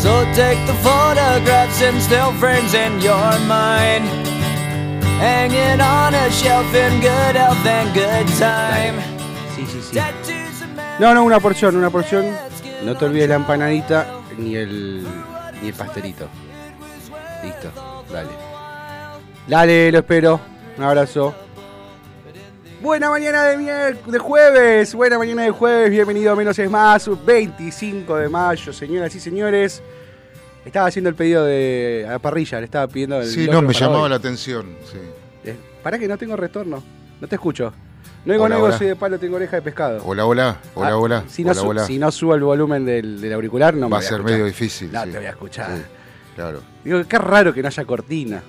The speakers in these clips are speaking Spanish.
So take the photographs and still frames in your mind. Hanging on a shelf in good health and good time. Sí, sí, sí. No, no, una porción, una porción. No te olvides la empanadita ni el, ni el pastelito. Listo, dale. Dale, lo espero. Un abrazo. Buena mañana de, de jueves, buena mañana de jueves, bienvenido a Menos es Más, 25 de mayo, señoras y señores. Estaba haciendo el pedido de a la parrilla, le estaba pidiendo el Sí, no, me llamaba hoy. la atención. Sí. Eh, Pará que no tengo retorno, no te escucho. No digo hola. soy de palo, tengo oreja de pescado. Hola, hola, hola, Ah, hola. Si no, hola, su- hola. si no subo el volumen del, del auricular, no me Va a ser medio difícil. No sí. te voy a escuchar. Sí, claro. Digo, qué raro que no haya cortina.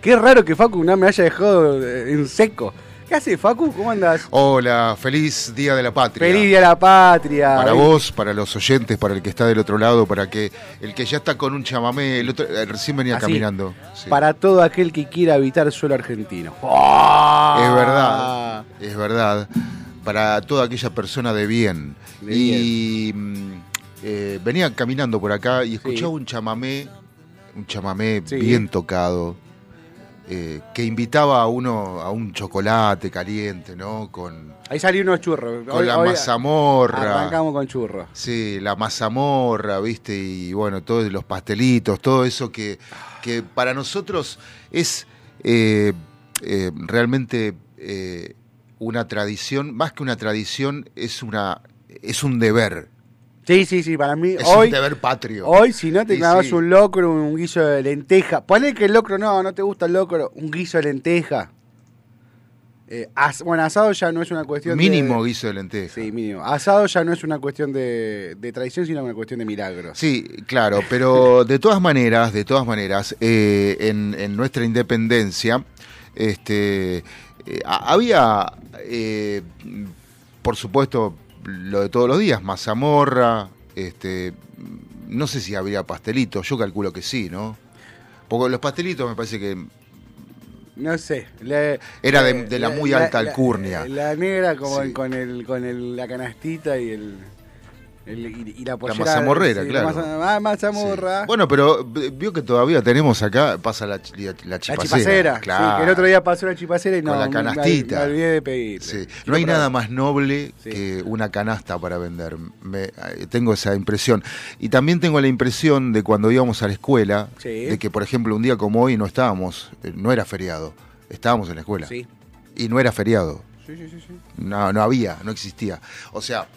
Qué raro que Facu no me haya dejado eh, en seco. ¿Qué hace Facu? ¿Cómo andas? Hola, feliz Día de la Patria. Feliz día de la patria. Para vos, para los oyentes, para el que está del otro lado, para que el que ya está con un chamamé, el otro eh, recién venía Así, caminando. Sí. Para todo aquel que quiera habitar suelo argentino. Es verdad, es verdad. Para toda aquella persona de bien. De y mm, eh, venía caminando por acá y escuchaba Sí. un chamamé, un chamamé Sí. bien tocado, eh, que invitaba a uno a un chocolate caliente, ¿no? Con, Ahí salió unos churros. con Hoy- la hoy mazamorra. Arrancamos con churros. Sí, la mazamorra, ¿viste? Y bueno, todos los pastelitos, todo eso que, que para nosotros es eh, eh, realmente una tradición, más que una tradición, es, una, es un deber. Sí, sí, sí, para mí Es hoy, un deber patrio. hoy si no te clavas sí. un locro, un guiso de lenteja. Ponle que el locro no, no te gusta el locro, un guiso de lenteja. Eh, as- bueno, asado ya no es una cuestión Mínimo de... guiso de lenteja. Sí, mínimo. Asado ya no es una cuestión de, de tradición, sino una cuestión de milagros. Sí, claro, pero de todas maneras, de todas maneras, eh, en, en nuestra independencia, este, eh, ha- había, por supuesto, lo de todos los días, mazamorra, este, no sé si habría pastelitos, yo calculo que sí, ¿no? Porque los pastelitos me parece que No sé. Era de- eh, de la muy alta alcurnia. La, negra como Sí. con, el, con el, la canastita y el... El- y, y la pollera. mazamorrera, sí, claro. La maza- ah, mazamorra. Sí. Bueno, pero vio que todavía tenemos acá, pasa la, la, la la chipacera. chipacera. Sí, claro. que el otro día pasó la chipacera y no. Con la canastita. Me, olvidé de pedirle. Sí. No hay nada más noble que una canasta para vender. Me- eh, tengo esa impresión. Y también tengo la impresión de cuando íbamos a la escuela, de que, por ejemplo, un día como hoy no estábamos, eh, no era feriado, estábamos en la escuela. Sí. Y no era feriado. Sí, sí, sí, sí. No, no había, no existía. O sea,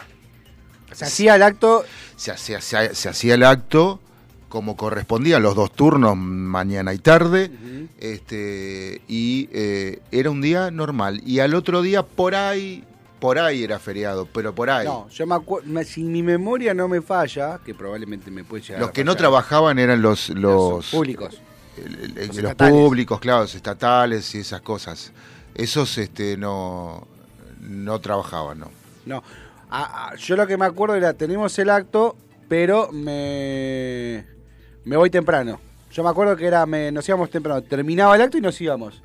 Se hacía el acto. se hacía, se, se hacía el acto como correspondía, los dos turnos, mañana y tarde, este, y eh, era un día normal. Y al otro día, por ahí, por ahí era feriado, pero por ahí. No, yo me acuerdo. Si mi memoria no me falla, que probablemente me puede llegar los a que no trabajaban eran los, los, públicos. el- el- los públicos, claro, los estatales y esas cosas. Esos este, no, no trabajaban, ¿no? No. Ah, ah, yo lo que me acuerdo era, tenemos el acto, pero me, me voy temprano. Yo me acuerdo que era, nos íbamos temprano. Terminaba el acto y nos íbamos.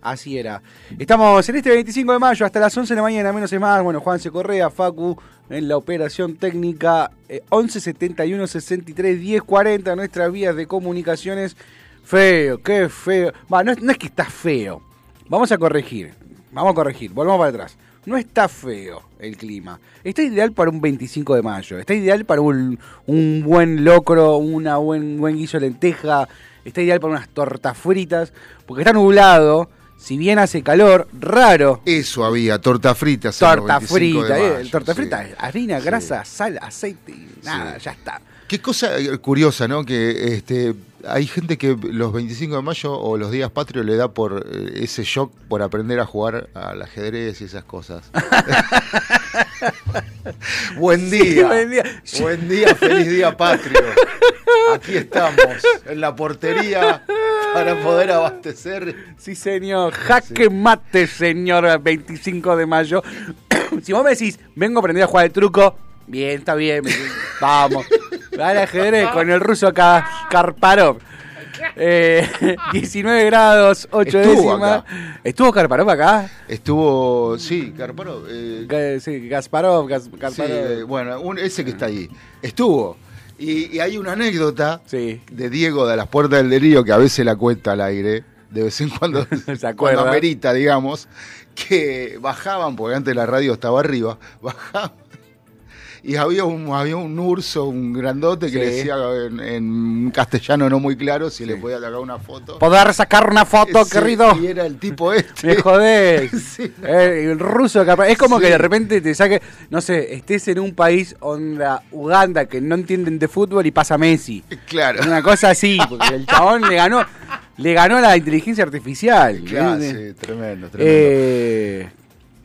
Así era. Estamos en este 25 de mayo hasta las 11 de la mañana, menos es más. Bueno, Juan C. Correa, Facu, en la operación técnica eh, 11 71 63 10 40, nuestras vías de comunicaciones. Feo, qué feo. Es- no es que está feo. Vamos a corregir. Vamos a corregir. Volvamos para atrás. No está feo el clima. Está ideal para un 25 de mayo. Está ideal para un, un buen locro, una buen, buen guiso de lenteja. Está ideal para unas tortas fritas. Porque está nublado. Si bien hace calor, raro. Eso había, torta frita. Torta 25 de frita. eh, torta sí. frita, harina, Sí. grasa, sal, aceite y nada, Sí. ya está. Qué cosa eh, curiosa, ¿no? Que este, hay gente que los 25 de mayo o los días patrios le da por eh, ese shock por aprender a jugar al ajedrez y esas cosas. buen día. buen día. Buen día, feliz día patrio. Aquí estamos, en la portería, para poder abastecer. Sí, señor. Jaque mate, señor, 25 de mayo. si vos me decís, vengo a aprender a jugar el truco, bien, está bien. Vamos. Al ajedrez con el ruso Ka- Karparov. Eh, 19 grados, 8 Estuvo décimas. acá. ¿Estuvo Karparov acá? Estuvo, sí, Carparo. eh, Ga- Sí, Gasparov, Gas- sí, Kasparov. bueno, un- ese que está ahí. Estuvo. Y, y hay una anécdota Sí. de Diego de las Puertas del Delío que a veces la cuenta al aire, de vez en cuando, Se cuando amerita, digamos, que bajaban, porque antes la radio estaba arriba, bajaban. Y había un, había un urso, un grandote, que Sí. le decía en, en un castellano no muy claro si le podía sacar una foto. ¿Poder sacar una foto, Sí, querido? Y era el tipo este. Me jodés. No. Eh, el ruso capaz. Es como que de repente te saque, no sé, estés en un país onda Uganda que no entienden de fútbol y pasa Messi. Claro. Una cosa así, porque el chabón le ganó, le ganó a la inteligencia artificial. Claro, ¿eh? sí, tremendo, tremendo. Eh,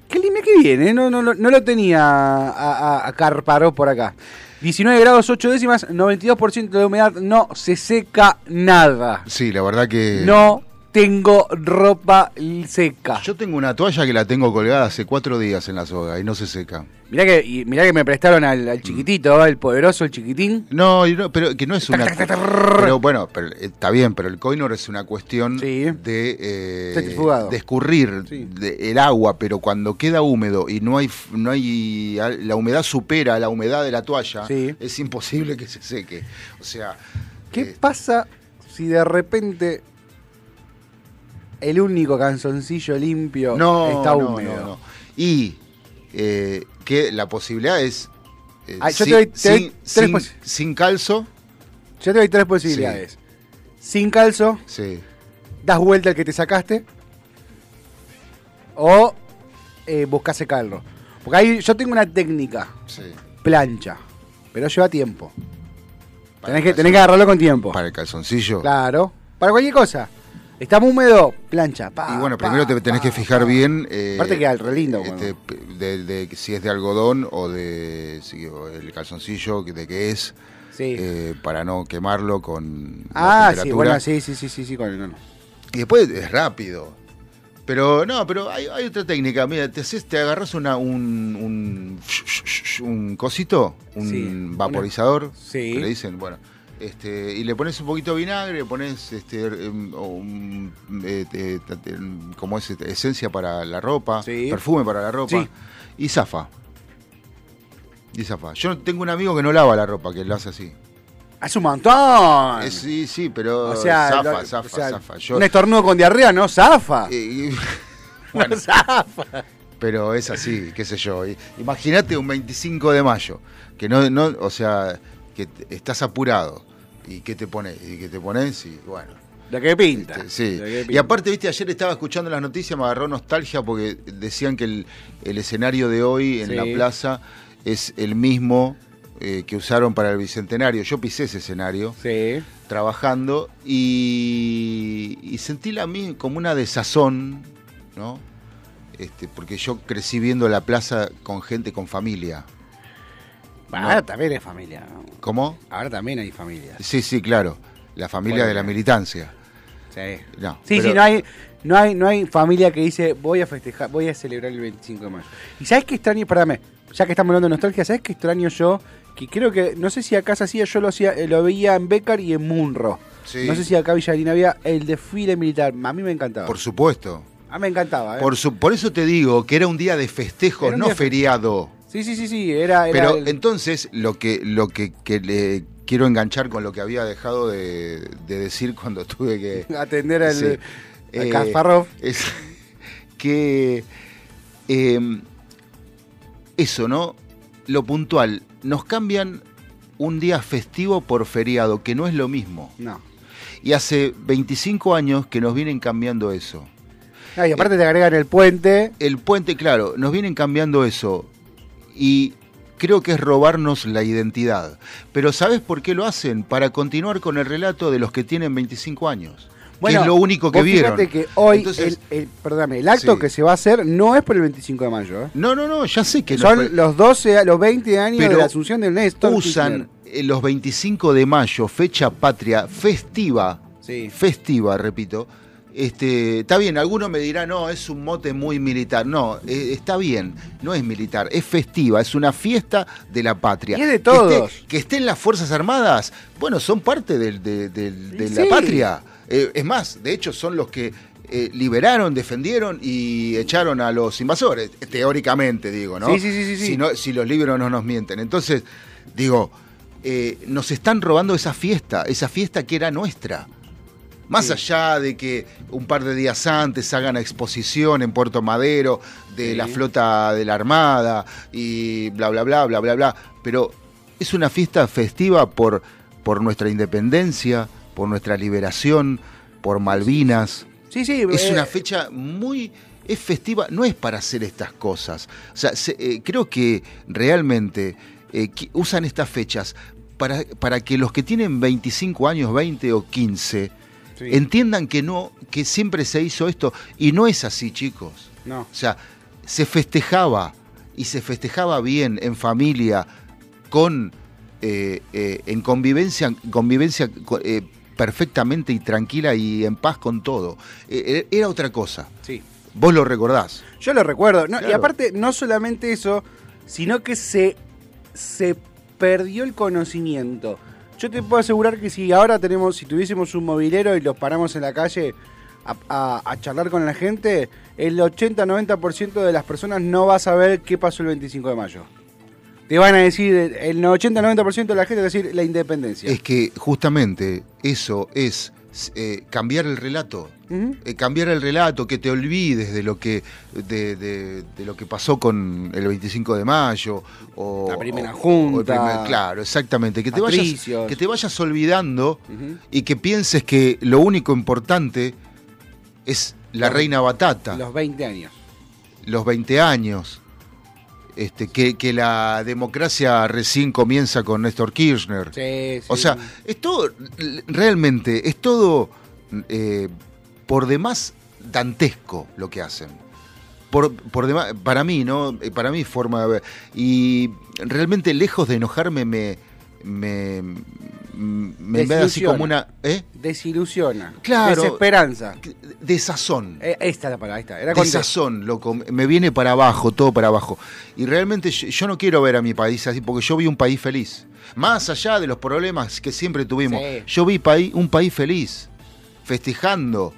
qué limpio que viene, no, no, lo- no lo tenía a, a, a Karparov por acá. 19 grados 8 décimas, 92% de humedad, no se seca nada. sí, la verdad que. No tengo ropa seca. Yo tengo una toalla que la tengo colgada hace cuatro días en la soga y no se seca. Mirá que, y mirá que me prestaron al, al chiquitito, el poderoso, el chiquitín. No, y no, pero que no es una. Pero bueno, pero, eh, está bien, pero el coinor es una cuestión Sí. de, eh, de escurrir Sí. de- el agua, pero cuando queda húmedo y no hay, no hay, la humedad supera la humedad de la toalla, Sí. es imposible que se seque. O sea, ¿Qué eh, pasa si de repente el único canzoncillo limpio no, está húmedo? no, no. Y eh, que la posibilidad es eh, Ah, yo te sin, doy tres- sin- calzo, Yo te doy tres posibilidades. Sin calzo, sí. das vuelta al que te sacaste. O eh, buscas secarlo. Porque ahí yo tengo una técnica, sí. plancha, pero lleva tiempo. Tenés que, tenés que agarrarlo con tiempo. Para el calzoncillo. Claro. Para cualquier cosa. Está muy húmedo, plancha. pa, Y bueno, pa, primero te tenés pa, que fijar bien. eh, Aparte queda re lindo, este, de, de si es de algodón o de si- o el calzoncillo, de qué es, Sí. eh, para no quemarlo con la ah, sí, bueno, sí, sí, sí, sí, sí, con el no. Y después es rápido. Pero no, pero hay, hay otra técnica. Mira, te haces, te agarras una, un, un, un cosito, un Sí, una- vaporizador, Sí. que le dicen, bueno, este, y le pones un poquito de vinagre, le pones este, eh, em, como es este, esencia para la ropa, Sí. perfume para la ropa, Sí. y zafa. Y zafa. Yo tengo un amigo que no lava la ropa, que lo hace así. Hace un montón. Eh, sí, sí, pero o sea, zafa, lo- zafa, o sea, zafa. Yo- un estornudo con diarrea, no, zafa. eh, y- No zafa. pero es así, qué sé yo. Imagínate un 25 de mayo, que no, no, o sea, que estás apurado. ¿Y qué te pones? ¿Y qué te pones? Y bueno. Lo que pinta. Este, sí. Y aparte, viste, ayer estaba escuchando las noticias, me agarró nostalgia porque decían que el, el escenario de hoy en Sí. la plaza es el mismo eh, que usaron para el Bicentenario. Yo pisé ese escenario Sí. trabajando y, y sentí la mi- como una desazón, ¿no? Este, porque yo crecí viendo la plaza con gente, con familia. Ahora también hay familia. ¿no? ¿Cómo? Ahora también hay familia. Sí, sí, claro. La familia Bueno, de la militancia. Sí. No, Sí, pero- sí, no hay, no hay, no hay familia que dice voy a festejar, voy a celebrar el 25 de mayo. Y sabes qué extraño, perdóname, ya que estamos hablando de nostalgia, ¿sabes qué extraño yo? Que creo que, no sé si acá se hacía, yo lo hacía, eh, lo veía en Becar y en Munro. Sí. No sé si acá Villarina había el desfile militar. A mí me encantaba. Por supuesto. A mí me encantaba, ¿eh? Por, su- por eso te digo que era un día de festejo, no día feriado. Sí, sí, sí, sí, era... era Pero el- entonces lo que, lo que, que le quiero enganchar con lo que había dejado de, de decir cuando tuve que atender al, Sí. Eh, Kasparov. es que eh, eso, ¿no? Lo puntual, nos cambian un día festivo por feriado, que no es lo mismo. No. Y hace 25 años que nos vienen cambiando eso. No, y aparte te agregan el puente. El puente, claro, nos vienen cambiando eso. Y creo que es robarnos la identidad. Pero ¿sabes por qué lo hacen? Para continuar con el relato de los que tienen 25 años. que es lo único que vos vieron. Fíjate que hoy, Entonces, el, el- perdóname, el acto Sí. que se va a hacer no es por el 25 de mayo, ¿eh? no, no, no, ya sé que no Son fue- los 12, a- los 20 años Pero de la asunción del Néstor. usan eh, los 25 de mayo, fecha patria festiva, Sí. festiva, repito. Este, está bien, algunos me dirán, no, es un mote muy militar. No, eh, está bien, no es militar, es festiva, es una fiesta de la patria. Y es de Que esté- todos. Que, estén las Fuerzas Armadas, bueno, son parte del- de, del- de Sí. la patria. Eh, es más, de hecho, son los que eh, liberaron, defendieron y echaron a los invasores, teóricamente, digo, ¿no? Sí, sí, sí, sí, sí. Si, no- si los libros no nos mienten. Entonces, digo, eh, nos están robando esa fiesta, esa fiesta que era nuestra. Más Sí. allá de que un par de días antes hagan exposición en Puerto Madero de Sí. la flota de la Armada y bla, bla, bla, bla, bla, bla. Pero es una fiesta festiva por, por nuestra independencia, por nuestra liberación, por Malvinas. Sí, sí. Es eh, una fecha muy... Es festiva, no es para hacer estas cosas. O sea, se- eh, creo que realmente eh, que usan estas fechas para, para que los que tienen 25 años, 20 o 15, sí. entiendan que no, que siempre se hizo esto. Y no es así, chicos. No. O sea, se festejaba y se festejaba bien, en familia, con eh, eh, en convivencia, convivencia co- eh, perfectamente y tranquila y en paz con todo. Eh, era otra cosa. Sí. Vos lo recordás. Yo lo recuerdo. No, Y aparte, no solamente eso, sino que se, se perdió el conocimiento. Yo te puedo asegurar que si ahora tenemos, si tuviésemos un movilero y los paramos en la calle a charlar con la gente, el 80-90% de las personas no va a saber qué pasó el 25 de mayo. Te van a decir, el 80-90% de la gente va a decir la independencia. Es que justamente eso es eh, cambiar el relato. Eh, cambiar el relato, que te olvides de lo que de, de- de lo que pasó con el 25 de mayo o La primera o- junta. o el primer- claro, exactamente, que te vayas que te vayas olvidando y que pienses que lo único importante es la Los- reina batata, los, Los 20 años. 20 años. Este, que, que la democracia recién comienza con Néstor Kirchner. Sí, sí. O sea, es todo, realmente, es todo eh, por demás dantesco lo que hacen. Por, por demás, para mí, ¿no? Eh, Para mí forma de ver. Y realmente lejos de enojarme me, me, me ve así como una... ¿eh? desilusiona. Claro. Desesperanza. Desazón. Eh, ahí está la palabra, está. Era Desazón, loco. Me viene para abajo, todo para abajo. Y realmente yo, yo no quiero ver a mi país así, porque yo vi un país feliz. Más allá de los problemas que siempre tuvimos, Sí. yo vi paí- un país feliz, festejando,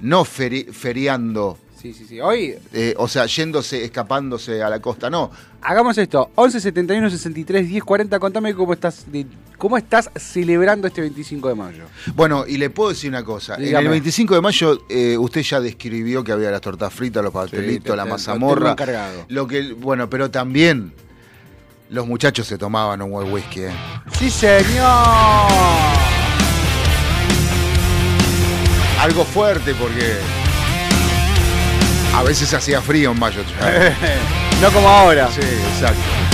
no feri- feriando Sí, sí, sí. Hoy Eh, o sea, yéndose, escapándose a la costa. No, hagamos esto. 11 71 63 10 40. Contame cómo estás, de- cómo estás celebrando este 25 de mayo. Bueno, y le puedo decir una cosa. En el 25 de mayo eh, usted ya describió que había las tortas fritas, los pastelitos, te- la te- lo mazamorra. encargado. Lo que, bueno, pero también los muchachos se tomaban un buen whisky. ¿eh? Sí, señor. Algo fuerte porque a veces hacía frío en mayo. no como ahora. sí, exacto.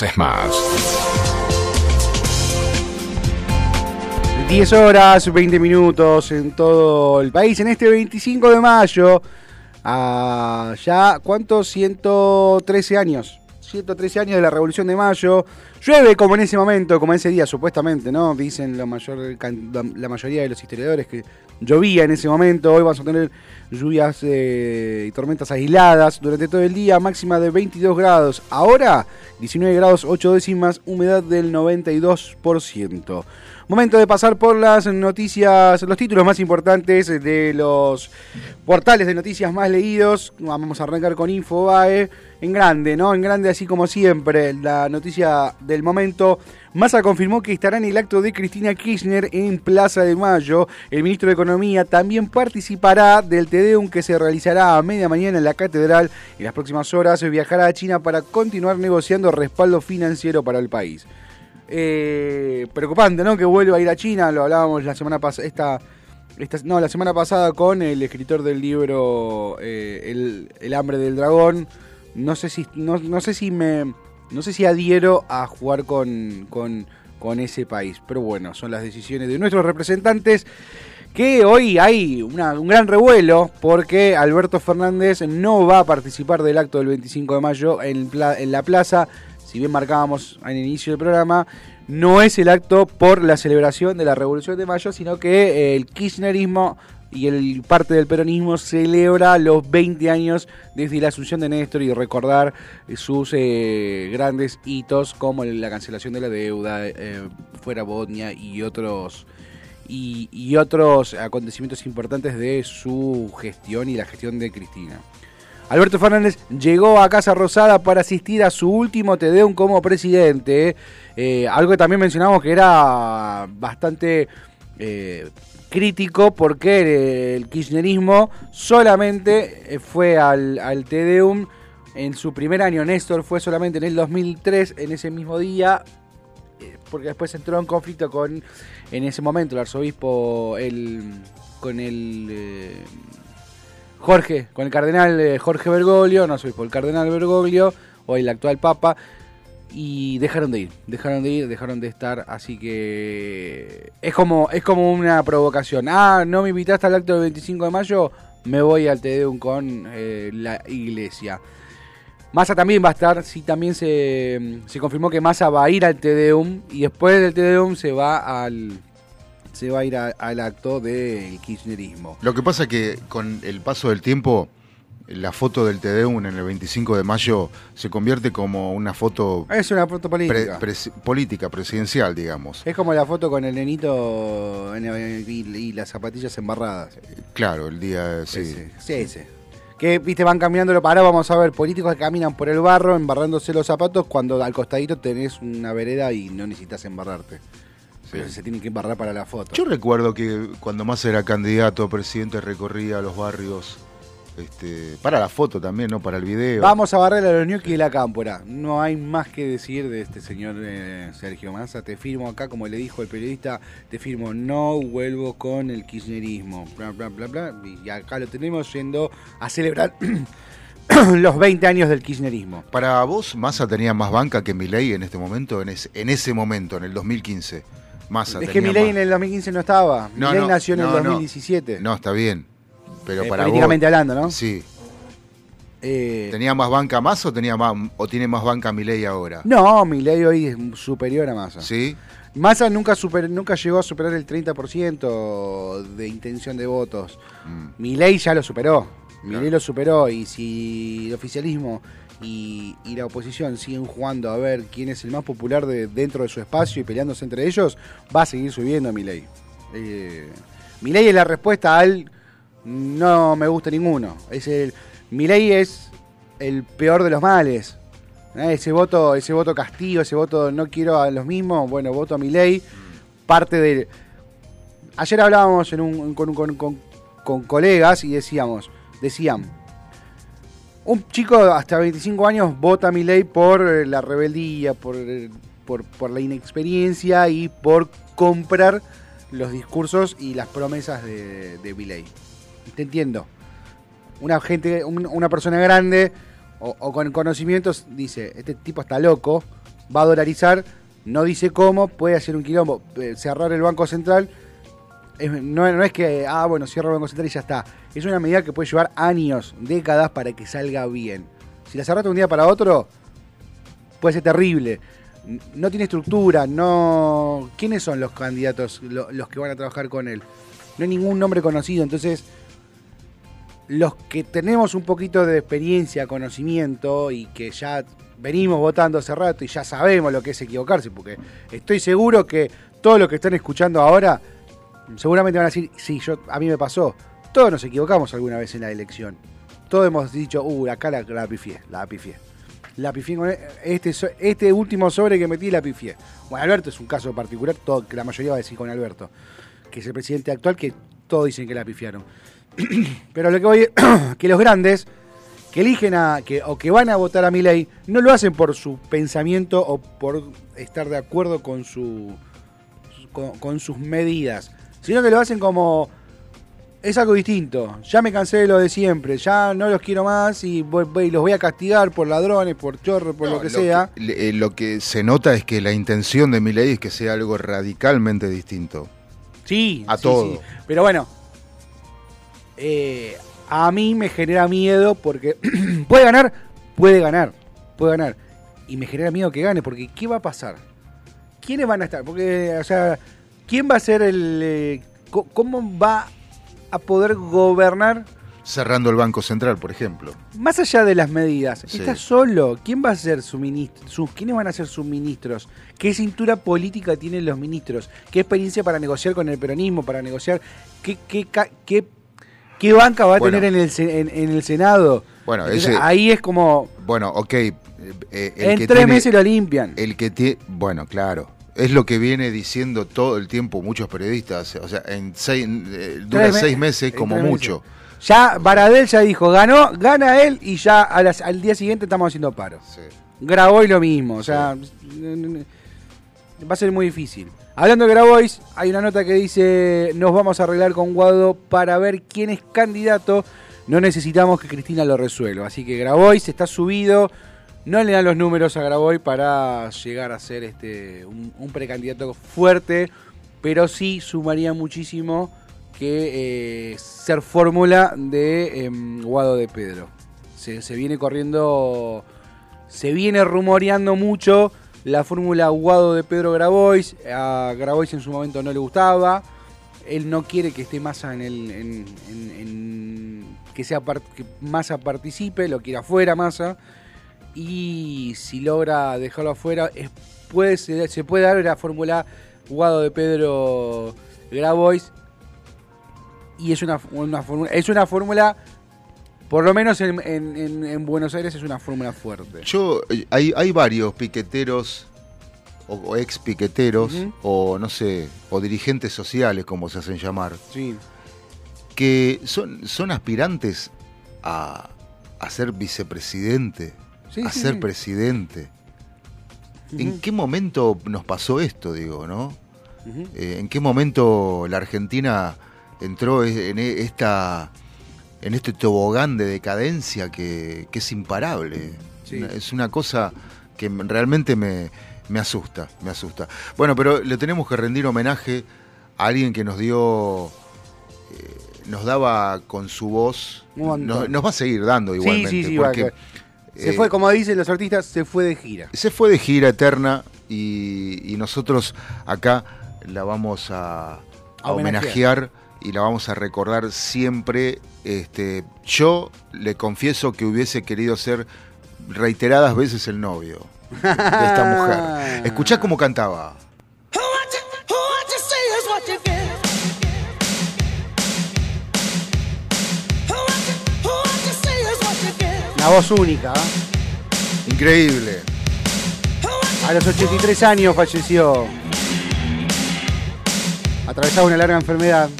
Menos es más. 10 horas, 20 minutos en todo el país. En este 25 de mayo, ya, ¿cuántos? 113 años. 113 años de la Revolución de Mayo. Llueve como en ese momento, como en ese día, supuestamente, ¿no? Dicen la, mayor, la mayoría de los historiadores que llovía en ese momento. Hoy vamos a tener lluvias eh, y tormentas aisladas durante todo el día, máxima de 22 grados. Ahora, 19 grados 8 décimas, humedad del 92%. Momento de pasar por las noticias, los títulos más importantes de los portales de noticias más leídos. Vamos a arrancar con Infobae en grande, ¿no? En grande, así como siempre. La noticia del momento. Massa confirmó que estará en el acto de Cristina Kirchner en Plaza de Mayo. El ministro de Economía también participará del Tedeum que se realizará a media mañana en la Catedral. En las próximas horas viajará a China para continuar negociando respaldo financiero para el país. Eh, preocupante, ¿no? Que vuelva a ir a China, lo hablábamos la semana pasada, no, la semana pasada con el escritor del libro eh, el, hambre del dragón. No sé si, no, sé si me, no sé si adhiero a jugar con, con, con ese país, pero bueno, son las decisiones de nuestros representantes que hoy hay un gran revuelo porque Alberto Fernández no va a participar del acto del 25 de mayo en, en la plaza. Si bien marcábamos al inicio del programa, no es el acto por la celebración de la Revolución de Mayo, sino que eh, el kirchnerismo y el parte del peronismo celebra los 20 años desde la asunción de Néstor y recordar sus eh, grandes hitos como la cancelación de la deuda, eh, fuera Bosnia y otros y, otros acontecimientos importantes de su gestión y la gestión de Cristina. Alberto Fernández llegó a Casa Rosada para asistir a su último Tedeum como presidente. Eh, algo que también mencionamos que era bastante eh, crítico porque el kirchnerismo solamente eh, fue al, al Tedeum en su primer año. Néstor fue solamente en el 2003, en ese mismo día, porque después entró en conflicto con, en ese momento, el arzobispo, el, con el Jorge, con el cardenal eh, Jorge Bergoglio, no por el cardenal Bergoglio, hoy el actual papa, y dejaron de ir, dejaron de ir, dejaron de estar, así que es como, es como una provocación. Ah, no me invitaste al acto del 25 de mayo, me voy al Tedeum con eh, la iglesia. Massa también va a estar, sí, también se, se confirmó que Massa va a ir al Tedeum y después del Tedeum se va al, se va a ir al acto del kirchnerismo. Lo que pasa que con el paso del tiempo, la foto del TDU en el 25 de mayo se convierte como una foto... Es una foto política. política, presidencial, digamos. Es como la foto con el nenito y, las zapatillas embarradas. Claro, el día... Sí, sí, sí. Que, viste, van cambiando lo para, vamos a ver, políticos que caminan por el barro embarrándose los zapatos cuando al costadito tenés una vereda y no necesitas embarrarte. Pero se tiene que embarrar para la foto. Yo recuerdo que cuando más era candidato a presidente recorría los barrios este, para la foto también, ¿no? Para el video. Vamos a barrer a los ñoquis y la cámpora. No hay más que decir de este señor eh, Sergio Massa. Te firmo acá, como le dijo el periodista, te firmo, no vuelvo con el kirchnerismo. Bla, bla, bla, bla. Y acá lo tenemos yendo a celebrar los 20 años del kirchnerismo. Para vos, Massa tenía más banca que Milei en este momento, en, en ese momento, en el 2015. Es que Milei en el 2015 no estaba. No, Milei nació en el 2017. No, está bien. Pero eh, para políticamente hablando, ¿no? Sí. Eh, ¿Tenía más banca Massa o, tenía más, o tiene más banca Milei ahora? No, Milei hoy es superior a Massa. ¿Sí? Massa nunca, super, nunca llegó a superar el 30% de intención de votos. Mm. Milei ya lo superó. Milei lo superó y si el oficialismo y, la oposición siguen jugando a ver quién es el más popular de, dentro de su espacio y peleándose entre ellos, va a seguir subiendo Milei. Eh, Milei es la respuesta al no me gusta ninguno. Es el Milei es el peor de los males. ¿Eh? Ese voto, ese voto castigo, ese voto no quiero a los mismos, bueno, voto a Milei. Parte de Ayer hablábamos en con, con, colegas y decíamos, decían, un chico hasta 25 años vota a mi ley por eh, la rebeldía, eh, por, por, la inexperiencia y por comprar los discursos y las promesas de, de ley. Te entiendo. una gente, un- una persona grande o, con conocimientos dice, este tipo está loco, va a dolarizar, no dice cómo, puede hacer un quilombo, eh, cerrar el Banco Central. No, es que, ah, bueno, cierro el Banco Central y ya está. Es una medida que puede llevar años, décadas para que salga bien. Si la cerraste un día para otro, puede ser terrible. No tiene estructura, no... ¿Quiénes son los candidatos, lo- los que van a trabajar con él? No hay ningún nombre conocido, entonces los que tenemos un poquito de experiencia, conocimiento y que ya venimos votando hace rato y ya sabemos lo que es equivocarse, porque estoy seguro que todos los que están escuchando ahora seguramente van a decir, sí, yo, a mí me pasó. Todos nos equivocamos alguna vez en la elección. Todos hemos dicho, uh, acá la, la pifié, la pifié. La pifié con este, este último sobre que metí, la pifié. Bueno, Alberto es un caso particular, todo, que la mayoría va a decir con Alberto, que es el presidente actual, que todos dicen que la pifiaron. Pero lo que voy que los grandes que eligen a que o que van a votar a Milei no lo hacen por su pensamiento o por estar de acuerdo con su con, con sus medidas, sino que lo hacen como es algo distinto. Ya me cansé de lo de siempre, ya no los quiero más y voy- voy- los voy a castigar por ladrones, por chorros, por No, lo que sea. eh, lo que se nota es que la intención de Milei es que sea algo radicalmente distinto. Sí, A sí, todo. sí. Pero bueno, eh, a mí me genera miedo porque puede ganar, puede ganar, puede ganar. Y me genera miedo que gane, porque ¿qué va a pasar? ¿Quiénes van a estar? Porque, o sea, ¿quién va a ser el... eh, ¿Cómo va a poder gobernar Cerrando el Banco Central, por ejemplo. más allá de las medidas? Sí. Está solo. ¿Quién va a ser su ministro? Sus, ¿Quiénes van a ser sus ministros? ¿Qué cintura política tienen los ministros? ¿Qué experiencia para negociar con el peronismo? Para negociar. ¿Qué, qué, qué, qué banca va a Bueno. tener en el, en, en el Senado? Bueno, Entonces, ese- ahí es como. Bueno, ok. eh, eh, el En que tres tiene- meses lo limpian. El que tiene, bueno, claro, es lo que viene diciendo todo el tiempo muchos periodistas. O sea, en seis, eh, dura Tres seis meses como mucho. Ya Baradel ya dijo, ganó, gana él y ya a las- al día siguiente estamos haciendo paro. Sí. Grabois lo mismo, o sea, va a ser muy difícil. Hablando de Grabois, hay una nota que dice, nos vamos a arreglar con Guado para ver quién es candidato, no necesitamos que Cristina lo resuelva. Así que Grabois está subido, no le dan los números a Grabois para llegar a ser este un, precandidato fuerte, pero sí sumaría muchísimo que eh, ser fórmula de em, Guado de Pedro. Se viene corriendo se viene rumoreando mucho la fórmula Guado de Pedro Grabois. A Grabois en su momento no le gustaba. Él no quiere que esté Massa en el. en- en- que sea que Massa participe, lo quiere afuera Massa. Y si logra dejarlo afuera, es- puede, se, puede dar la fórmula Guado de Pedro Grabois. Y es una, una. Es una fórmula. Por lo menos en, en- en- en Buenos Aires es una fórmula fuerte. Yo, eh, hay, hay varios piqueteros o, o ex piqueteros o no sé, o dirigentes sociales como se hacen llamar, Sí. que son, son aspirantes a, a ser vicepresidente, Sí, a sí, ser sí. presidente. ¿En qué momento nos pasó esto, digo, no? Eh, ¿En qué momento la Argentina entró e- en e- esta en este tobogán de decadencia que, que es imparable? Sí. Es una cosa que realmente me, me asusta, me asusta. Bueno, pero le tenemos que rendir homenaje a alguien que nos dio, eh, nos daba con su voz, nos, nos va a seguir dando igualmente. sí, sí, porque, va, Se eh, fue, como dicen los artistas, se fue de gira. se fue de gira eterna y, y nosotros acá la vamos a, a A homenajear. homenajear y la vamos a recordar siempre. Este, yo le confieso que hubiese querido ser reiteradas veces el novio de esta mujer. Escuchá cómo cantaba. Una voz única. ¿eh? Increíble. A los 83 años falleció. Atravesaba una larga enfermedad.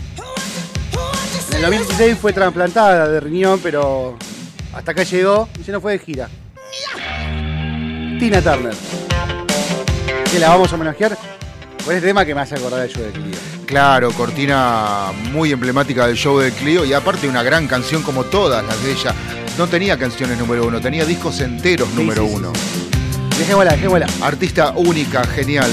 En el 2016 fue trasplantada de riñón, pero hasta acá llegó y se nos fue de gira. Tina Turner. Que la vamos a homenajear con este tema que me hace acordar de yo de Clio. Claro, cortina muy emblemática del show de Clio y aparte una gran canción como todas las de ella. No tenía canciones número uno, tenía discos enteros número sí, sí. uno. Dejémosla, dejémosla. Artista única, genial.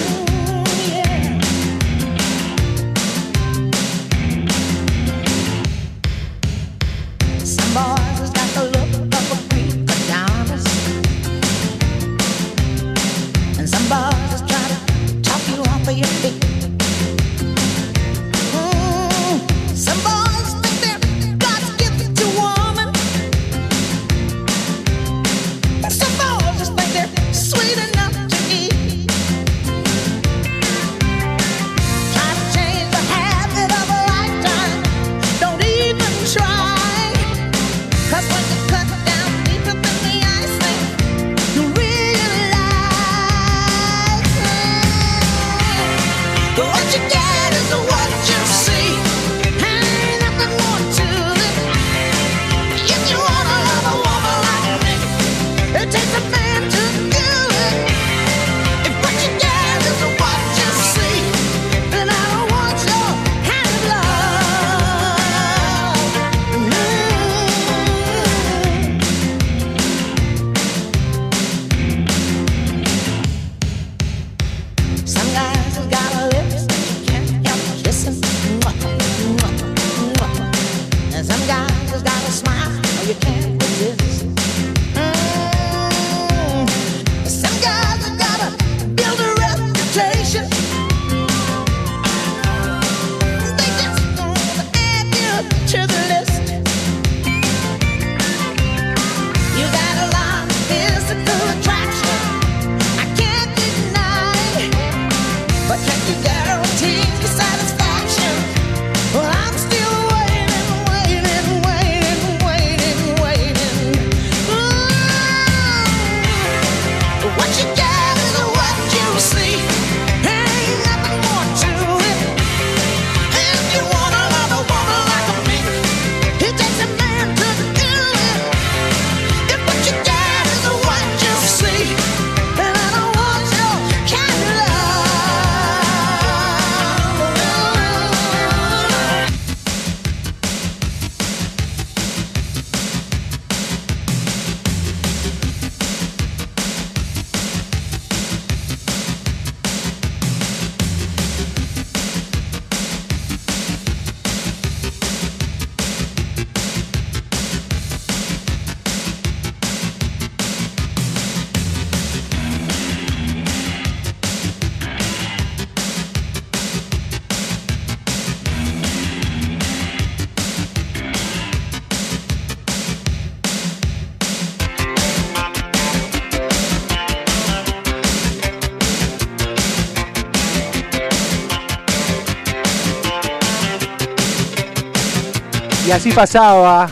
Y así pasaba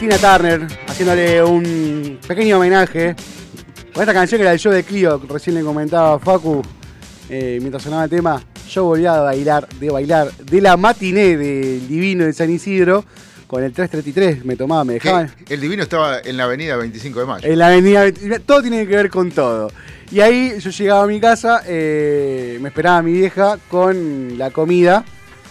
Tina Turner haciéndole un pequeño homenaje con esta canción que era el show de Clio, recién le comentaba Facu eh, mientras sonaba el tema. Yo volvía a bailar, de bailar, de la matiné del Divino de San Isidro con el 333. Me tomaba, me dejaban. El divino estaba en la avenida 25 de mayo. En la avenida, todo tiene que ver con todo. Y ahí yo llegaba a mi casa, eh, me esperaba mi vieja con la comida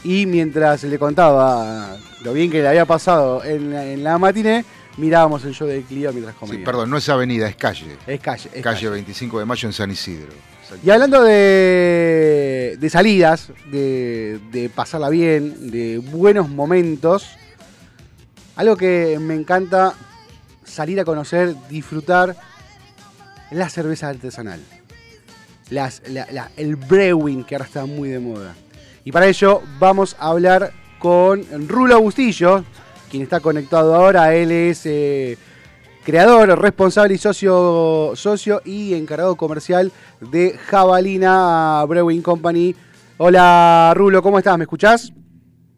y mientras le contaba lo bien que le había pasado en la, en la matiné, mirábamos el show de Clio mientras Sí, comíamos. perdón, no es avenida, es calle. Es calle. es Calle 25 de mayo en San Isidro. Y hablando de, de salidas, de, de pasarla bien, de buenos momentos, algo que me encanta salir a conocer, disfrutar, es la cerveza artesanal. Las, la- la- el brewing, que ahora está muy de moda. Y para ello vamos a hablar con Rulo Bustillo, quien está conectado ahora. Él es eh, creador, responsable y socio, socio y encargado comercial de Jabalina Brewing Company. Hola Rulo, ¿cómo estás? ¿Me escuchás?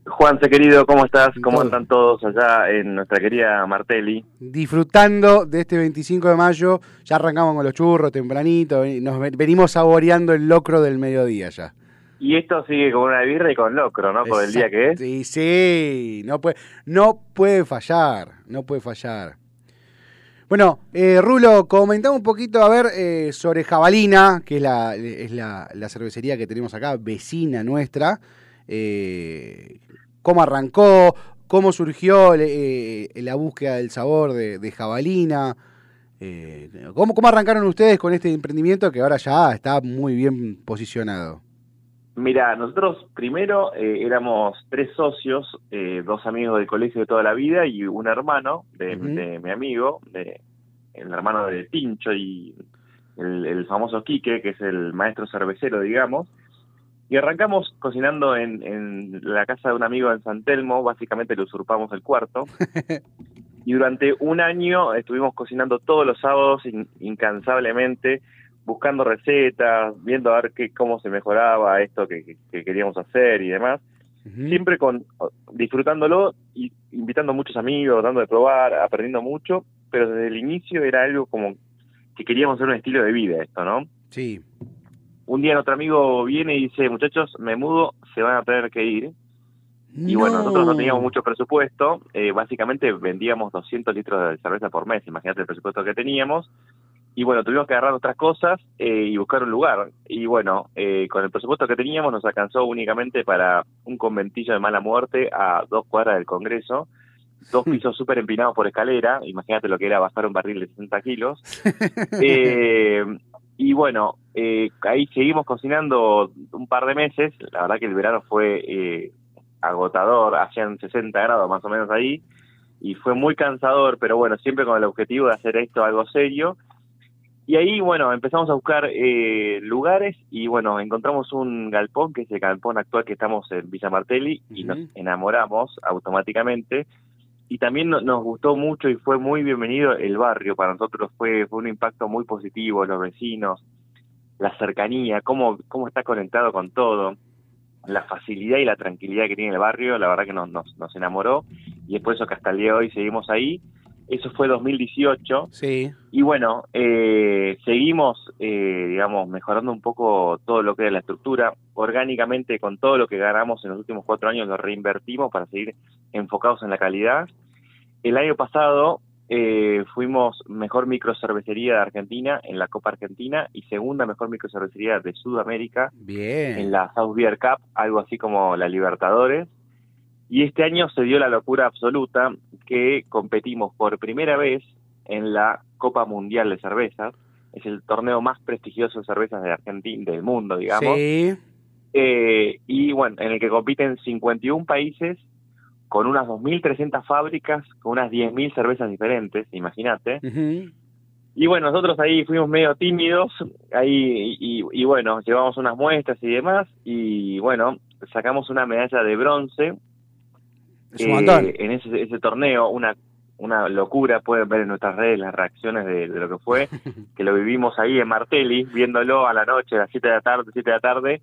Juanse querido, ¿cómo estás? ¿Cómo Todo. andan todos allá en nuestra querida Martelli? Disfrutando de este 25 de mayo, ya arrancamos con los churros tempranito, y nos ven- venimos saboreando el locro del mediodía ya. Y esto sigue con una birra y con locro, ¿no? Por el día que es. Sí, sí, no puede, no puede fallar, no puede fallar. Bueno, eh, Rulo, comentame un poquito, a ver, eh, sobre Jabalina, que es, la, es la, la cervecería que tenemos acá, vecina nuestra. eh, cómo arrancó, cómo surgió eh, la búsqueda del sabor de, de jabalina. ¿cómo, ¿Cómo arrancaron ustedes con este emprendimiento que ahora ya está muy bien posicionado? Mira, nosotros primero eh, éramos tres socios, eh, dos amigos del colegio de toda la vida y un hermano de, mi amigo, de, el hermano de Pincho y el, el famoso Quique, que es el maestro cervecero, digamos. Y arrancamos cocinando en, en la casa de un amigo en San Telmo, básicamente le usurpamos el cuarto. y durante un año estuvimos cocinando todos los sábados in- incansablemente, buscando recetas, viendo a ver qué, cómo se mejoraba esto que, que- que queríamos hacer y demás. Siempre con disfrutándolo y invitando a muchos amigos, dando de probar, aprendiendo mucho, pero desde el inicio era algo como que queríamos hacer un estilo de vida esto, ¿no? Sí. Un día otro amigo viene y dice, muchachos, me mudo, se van a tener que ir. Y bueno, nosotros no teníamos mucho presupuesto, eh, básicamente vendíamos 200 litros de cerveza por mes, imagínate el presupuesto que teníamos. Y bueno, tuvimos que agarrar otras cosas eh, y buscar un lugar. Y bueno, eh, con el presupuesto que teníamos nos alcanzó únicamente para un conventillo de mala muerte a dos cuadras del Congreso, dos pisos súper empinados por escalera, imagínate lo que era bajar un barril de 60 kilos. Eh, y bueno, eh, ahí seguimos cocinando un par de meses. La verdad que el verano fue eh, agotador, hacían 60 grados más o menos ahí. Y fue muy cansador, pero bueno, siempre con el objetivo de hacer esto algo serio. Y ahí, bueno, empezamos a buscar eh, lugares y bueno, encontramos un galpón, que es el galpón actual que estamos en Villa Martelli, y nos enamoramos automáticamente. Y también no- nos gustó mucho y fue muy bienvenido el barrio. Para nosotros fue, fue un impacto muy positivo, los vecinos, la cercanía, cómo, cómo está conectado con todo, la facilidad y la tranquilidad que tiene el barrio, la verdad que nos, nos, nos enamoró. Y es por eso que hasta el día de hoy seguimos ahí. Eso fue 2018. Sí. Y bueno, eh, seguimos, eh, digamos, mejorando un poco todo lo que era la estructura. Orgánicamente, con todo lo que ganamos en los últimos cuatro años, lo reinvertimos para seguir enfocados en la calidad. El año pasado eh, fuimos mejor microcervecería de Argentina en la Copa Argentina y segunda mejor microcervecería de Sudamérica Bien. en la South Beer Cup, algo así como la Libertadores. Y este año se dio la locura absoluta que competimos por primera vez en la Copa Mundial de Cervezas. Es el torneo más prestigioso de cervezas de Argentina, del mundo, digamos. Sí. Eh, y bueno, en el que compiten 51 países con unas 2.300 fábricas, con unas 10.000 cervezas diferentes, imagínate. Ujú. Y bueno, nosotros ahí fuimos medio tímidos, ahí y, y- y bueno, llevamos unas muestras y demás, y bueno, sacamos una medalla de bronce Es un eh, en ese, ese torneo, una una locura, pueden ver en nuestras redes las reacciones de, de lo que fue, que lo vivimos ahí en Martelli, viéndolo a la noche, a las 7 de la tarde, 7 de la tarde.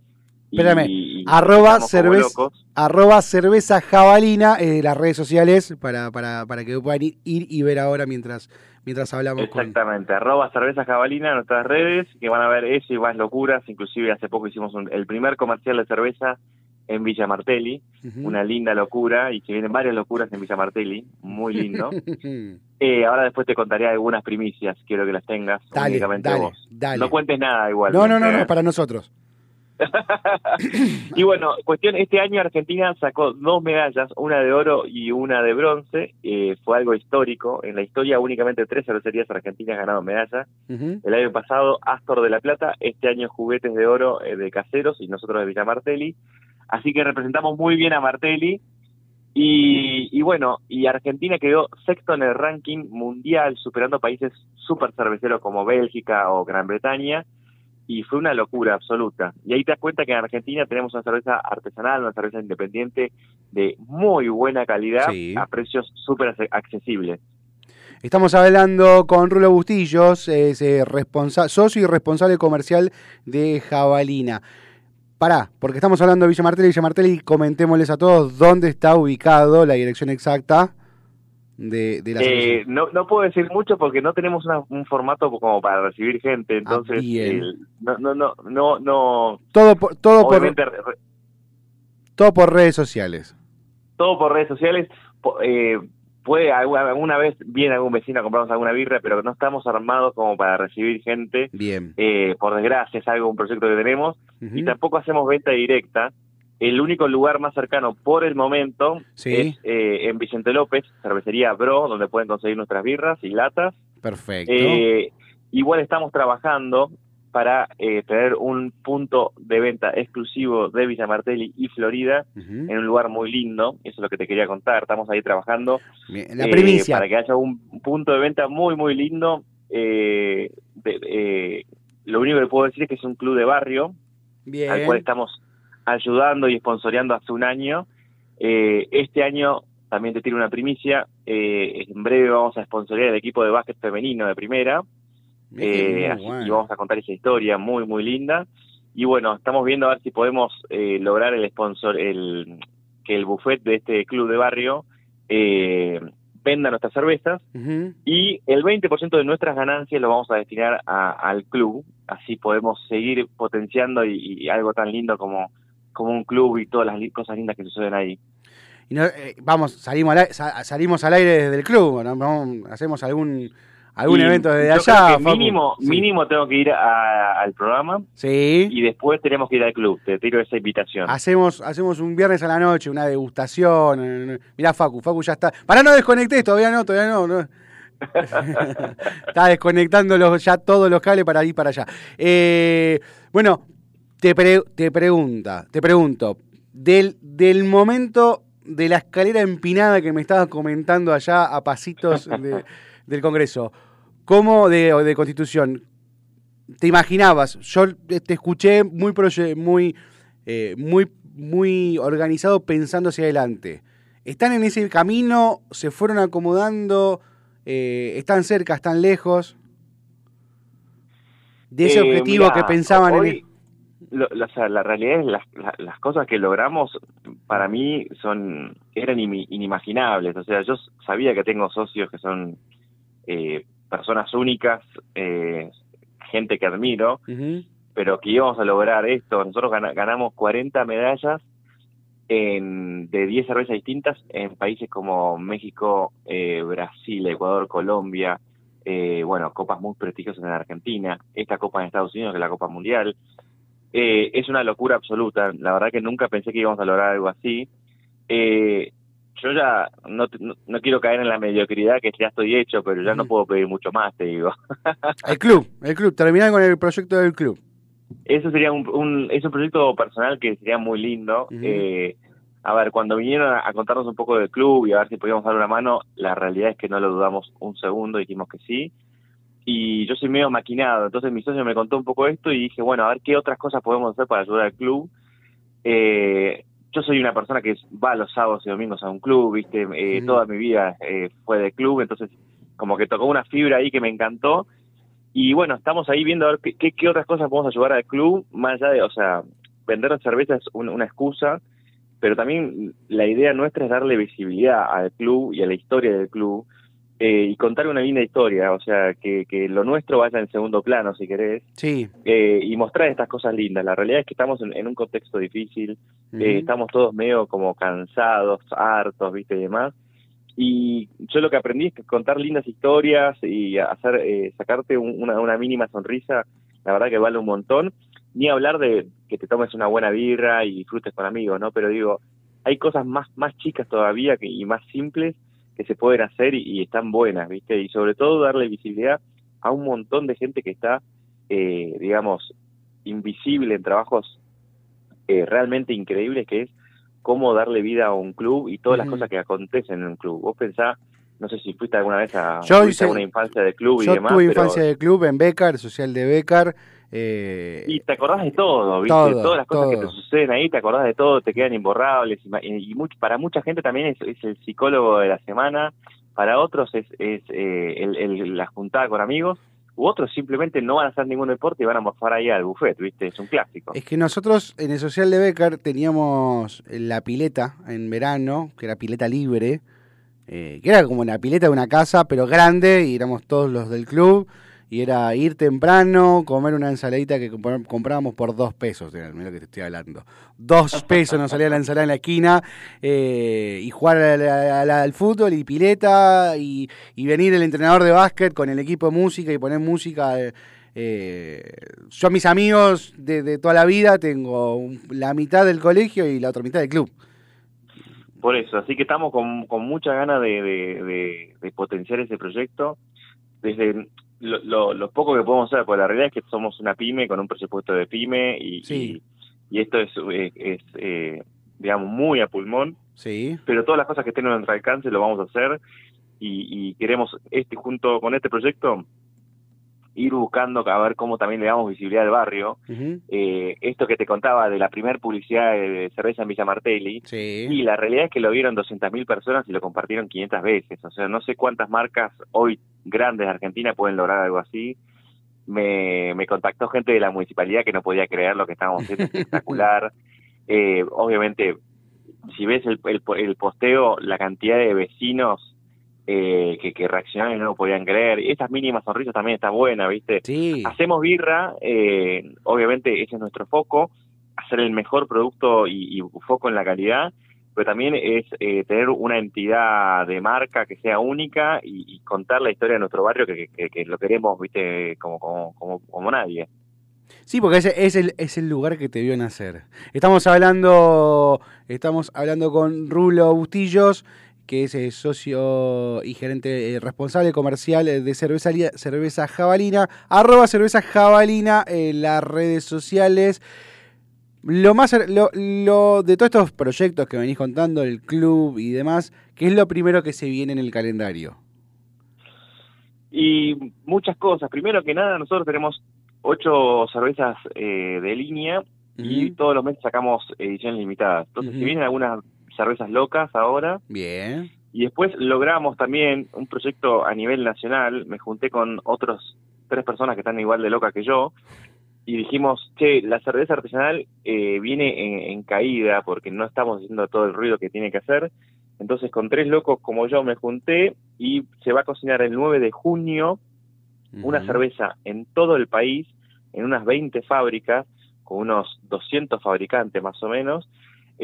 y- Espérame, y arroba cerveza, arroba cerveza jabalina, eh, las redes sociales, para, para, para que puedan ir, ir y ver ahora mientras, mientras hablamos con... Exactamente, arroba cerveza jabalina en nuestras redes, que van a ver eso y más locuras. Inclusive hace poco hicimos un- el primer comercial de cerveza en Villa Martelli, una linda locura, y se vienen varias locuras en Villa Martelli, muy lindo. Eh, ahora después te contaré algunas primicias, quiero que las tengas Dale, únicamente dale, vos. dale. No cuentes nada igual. no, no, no, no, para nosotros. y bueno, cuestión, este año Argentina sacó dos medallas, una de oro y una de bronce, eh, fue algo histórico, en la historia únicamente tres cervecerías argentinas ganaron medallas, el año pasado Astor de la Plata, este año Juguetes de Oro eh, de Caseros y nosotros de Villa Martelli, así que representamos muy bien a Martelli, y, y bueno, y Argentina quedó sexto en el ranking mundial, superando países súper cerveceros como Bélgica o Gran Bretaña, y fue una locura absoluta. Y ahí te das cuenta que en Argentina tenemos una cerveza artesanal, una cerveza independiente de muy buena calidad Sí. a precios súper accesibles. Estamos hablando con Rulo Bustillos, es eh, socio y responsable comercial de Jabalina. Pará, porque estamos hablando de Villa Martelli, Villa Martelli, comentémosles a todos dónde está ubicado, la dirección exacta de, de la Eh, no, no puedo decir mucho porque no tenemos una- un formato como para recibir gente, entonces Ah, el- no, no, no, no, no, Todo por, todo por, obviamente re- re- todo por redes sociales. todo por redes sociales. po- eh, puede alguna, vez viene algún vecino a comprarnos alguna birra, pero no estamos armados como para recibir gente. Bien. Eh, por desgracia es algo, un proyecto que tenemos y tampoco hacemos venta directa. el único lugar más cercano por el momento Sí. es eh, en Vicente López, cervecería Bro, donde pueden conseguir nuestras birras y latas. Perfecto. Eh, igual estamos trabajando para eh, tener un punto de venta exclusivo de Villa Martelli y Florida en un lugar muy lindo. Eso es lo que te quería contar. Estamos ahí trabajando La eh, para que haya un punto de venta muy, muy lindo. Eh, de- eh, lo único que puedo decir es que es un club de barrio Bien. al cual estamos ayudando y sponsoreando hace un año. Eh, este año también te tiro una primicia. eh, en breve vamos a sponsorear el equipo de básquet femenino de primera. Eh, así- bueno. Vamos a contar esa historia muy, muy linda. Y bueno, estamos viendo a ver si podemos eh, lograr el sponsor, el, que el buffet de este club de barrio eh, venda nuestras cervezas y el 20% de nuestras ganancias lo vamos a destinar a- al club, así podemos seguir potenciando y, y algo tan lindo como, como un club y todas las li- cosas lindas que suceden ahí. Y no, eh, vamos, salimos al, salimos al aire desde el club, hacemos algún algún Y evento desde yo allá. mínimo, Sí. mínimo tengo que ir a- al programa Sí. y después tenemos que ir al club, te tiro esa invitación. Hacemos, hacemos un viernes a la noche, una degustación. eh, Mirá, Facu, Facu ya está. Para no desconectes, todavía no, todavía no. no. está desconectando los- ya todos los cables para ir para allá. Eh, bueno, te, pre- te pregunta, te pregunto, del, del momento de la escalera empinada que me estabas comentando allá a pasitos de- del Congreso, ¿cómo de, de Constitución? ¿Te imaginabas? Yo te escuché muy, muy, eh, muy, muy organizado pensando hacia adelante. ¿Están en ese camino? ¿Se fueron acomodando? Eh, ¿Están cerca? ¿Están lejos? De ese Eh, objetivo mirá, que pensaban hoy, en... lo- la, realidad es las, la- las cosas que logramos para mí son eran ini- inimaginables. O sea, yo sabía que tengo socios que son eh, personas únicas, eh, gente que admiro, pero que íbamos a lograr esto. Nosotros gana- ganamos 40 medallas en, de 10 cervezas distintas en países como México, eh, Brasil, Ecuador, Colombia, eh, bueno, copas muy prestigiosas en Argentina, esta copa en Estados Unidos, que es la Copa Mundial. Eh, es una locura absoluta. La verdad que nunca pensé que íbamos a lograr algo así. Eh, yo ya no, no, no quiero caer en la mediocridad que ya estoy hecho, pero ya no puedo pedir mucho más, te digo. El club, el club. Terminar con el proyecto del club. Eso sería un, un- es un proyecto personal que sería muy lindo. Eh, a ver, cuando vinieron a, a contarnos un poco del club y a ver si podíamos dar una mano, la realidad es que no lo dudamos un segundo, dijimos que sí. Y yo soy medio maquinado, entonces mi socio me contó un poco esto y dije, bueno, a ver qué otras cosas podemos hacer para ayudar al club. Eh, yo soy una persona que va los sábados y domingos a un club, viste, eh, toda mi vida eh, fue de club, entonces como que tocó una fibra ahí que me encantó. Y bueno, estamos ahí viendo a ver qué, qué, qué otras cosas podemos ayudar al club, más allá de, o sea, vender cerveza es un- una excusa, pero también la idea nuestra es darle visibilidad al club y a la historia del club eh, y contar una linda historia, o sea, que, que lo nuestro vaya en segundo plano, si querés, Sí. eh, y mostrar estas cosas lindas. La realidad es que estamos en, en un contexto difícil, eh, estamos todos medio como cansados, hartos, viste, y demás. Y yo lo que aprendí es que contar lindas historias y hacer eh, sacarte un- una, una mínima sonrisa, la verdad que vale un montón. Ni hablar de que te tomes una buena birra y disfrutes con amigos, ¿no? Pero digo, hay cosas más, más chicas todavía que, y más simples que se pueden hacer y, y están buenas, ¿viste? Y sobre todo darle visibilidad a un montón de gente que está, eh, digamos, invisible en trabajos eh, realmente increíbles, que es cómo darle vida a un club y todas las cosas que acontecen en un club. Vos pensás, no sé si fuiste alguna vez a, Yo hice- alguna infancia de club y Yo demás, pero- infancia de club en Becar, social de Becar. Eh, y te acordás de todo, ¿viste? Todo, Todas las cosas que te suceden ahí, te acordás de todo, te quedan imborrables. Y, y much- para mucha gente también es, es el psicólogo de la semana, para otros es, es eh, el, el- la juntada con amigos, u otros simplemente no van a hacer ningún deporte y van a morfar ahí al buffet, ¿viste? Es un clásico. Es que nosotros en el social de Becar teníamos la pileta en verano, que era pileta libre, eh, que era como la pileta de una casa, pero grande, y éramos todos los del club, y era ir temprano, comer una ensaladita que comprábamos por dos pesos, mira lo que te estoy hablando. Dos pesos nos salía la ensalada en la esquina, eh, y jugar al, al- al fútbol y pileta, y, y venir el entrenador de básquet con el equipo de música y poner música. eh, yo a mis amigos de, de toda la vida tengo la mitad del colegio y la otra mitad del club. Por eso, así que estamos con, con mucha ganas de, de, de- de potenciar ese proyecto desde lo, lo- lo poco que podemos hacer, porque la realidad es que somos una pyme con un presupuesto de pyme y, Sí. y, y esto es, es eh, digamos, muy a pulmón, Sí. pero todas las cosas que estén a nuestro alcance lo vamos a hacer y, y queremos, este junto con este proyecto, ir buscando a ver cómo también le damos visibilidad al barrio. Eh, esto que te contaba de la primer publicidad de cerveza en Villa Martelli, Sí. y la realidad es que lo vieron 200.000 personas y lo compartieron 500 veces. O sea, no sé cuántas marcas hoy grandes de Argentina pueden lograr algo así. Me, me contactó gente de la municipalidad que no podía creer lo que estábamos haciendo espectacular. Eh, obviamente, si ves el, el, el posteo, la cantidad de vecinos eh, que, que reaccionaron y no lo podían creer. Y estas mínimas sonrisas también está buena, ¿viste? Sí. Hacemos birra, eh, obviamente ese es nuestro foco, hacer el mejor producto y, y foco en la calidad, pero también es eh, tener una entidad de marca que sea única y, y contar la historia de nuestro barrio que, que- que lo queremos, viste, como, como, como, como nadie. Sí, porque ese es el, es el lugar que te vio nacer. Estamos hablando, estamos hablando con Rulo Bustillos, que es eh, socio y gerente eh, responsable comercial eh, de cerveza, cerveza Jabalina, arroba cerveza Jabalina en las redes sociales. Lo más, lo, lo- de todos estos proyectos que venís contando, el club y demás, ¿qué es lo primero que se viene en el calendario? Y muchas cosas. Primero que nada, nosotros tenemos ocho cervezas eh, de línea y todos los meses sacamos ediciones limitadas. Entonces, si vienen algunas cervezas locas ahora, Bien. Y después logramos también un proyecto a nivel nacional. Me junté con otros tres personas que están igual de locas que yo. Y dijimos, che, la cerveza artesanal eh, viene en, en caída porque no estamos haciendo todo el ruido que tiene que hacer. Entonces con tres locos como yo me junté y se va a cocinar el 9 de junio una cerveza en todo el país, en unas 20 fábricas, con unos 200 fabricantes más o menos.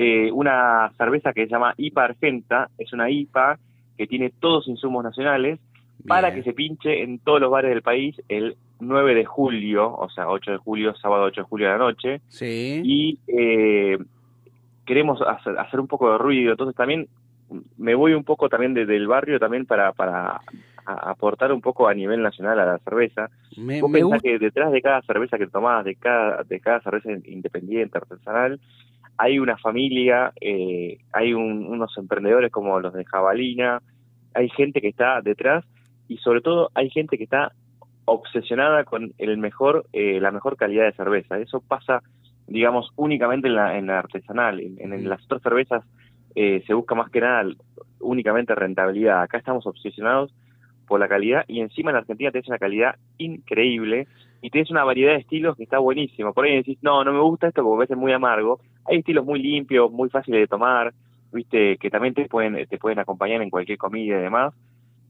Eh, una cerveza que se llama IPA Argenta, es una IPA que tiene todos insumos nacionales para que se pinche en todos los bares del país el 9 de julio, o sea, 8 de julio, sábado 8 de julio de la noche. Sí. Y eh, queremos hacer, hacer un poco de ruido, entonces también me voy un poco también desde el barrio también para, para aportar un poco a nivel nacional a la cerveza. Me, Vos me pensás que detrás de cada cerveza que tomás, de cada, de cada cerveza independiente, artesanal, hay una familia, eh, hay un- unos emprendedores como los de Jabalina, hay gente que está detrás y sobre todo hay gente que está obsesionada con el mejor, eh, la mejor calidad de cerveza. Eso pasa, digamos, únicamente en la, en la artesanal. En, en las otras cervezas eh, se busca más que nada únicamente rentabilidad. Acá estamos obsesionados por la calidad y encima en Argentina tenés una calidad increíble y tenés una variedad de estilos que está buenísimo. Por ahí decís, no, no me gusta esto porque veces es muy amargo. Hay estilos muy limpios, muy fáciles de tomar, viste, que también te pueden, te pueden acompañar en cualquier comida y demás.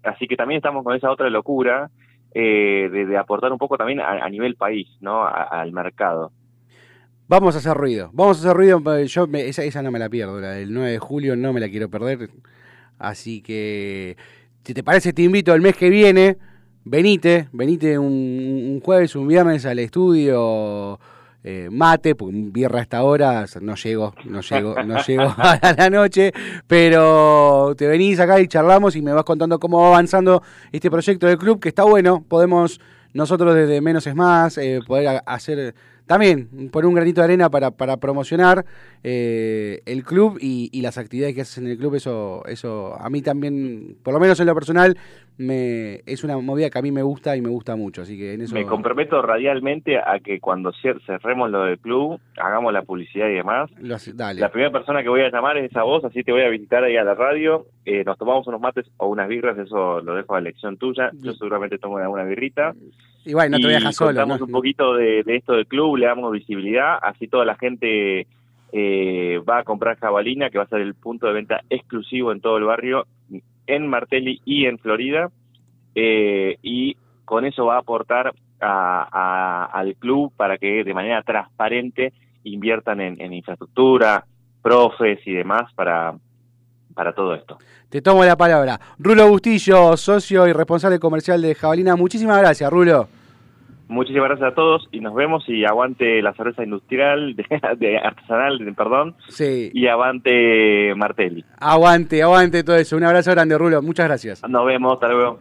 Así que también estamos con esa otra locura eh, de, aportar un poco también a, nivel país, ¿no? Al mercado. Vamos a hacer ruido. Vamos a hacer ruido. eh, Yo me- esa, esa no me la pierdo. La del 9 de julio no me la quiero perder. Así que, si te parece, te invito el mes que viene. Venite, venite un, un jueves, un viernes al estudio. Eh, mate, porque viernes a esta hora no llego, no llego, no llego a la noche, pero te venís acá y charlamos y me vas contando cómo va avanzando este proyecto del club, que está bueno, podemos nosotros desde Menos es Más, eh, poder hacer también poner un granito de arena para, para promocionar eh, el club y, y las actividades que haces en el club, eso, eso a mí también, por lo menos en lo personal, me, es una movida que a mí me gusta y me gusta mucho, así que en eso... Me comprometo radialmente a que cuando cerremos lo del club, hagamos la publicidad y demás. dale. La primera persona que voy a llamar es a vos, así te voy a visitar ahí a la radio. Eh, nos tomamos unos mates o unas birras, eso lo dejo a elección tuya. Yo seguramente tomo una birrita. Y bueno, no te y solo. contamos ¿no? un poquito de, de esto del club, le damos visibilidad, así toda la gente eh, va a comprar jabalina, que va a ser el punto de venta exclusivo en todo el barrio, en Martelli y en Florida, eh, y con eso va a aportar a- a- al club para que de manera transparente inviertan en, en infraestructura, profes y demás para, para todo esto. Te tomo la palabra. Rulo Bustillo, socio y responsable comercial de Jabalina. Muchísimas gracias, Rulo. Muchísimas gracias a todos y nos vemos y aguante la cerveza industrial, de, de artesanal, de- perdón, Sí. y avante Martelli. Aguante, aguante todo eso. Un abrazo grande, Rulo. Muchas gracias. Nos vemos, hasta luego.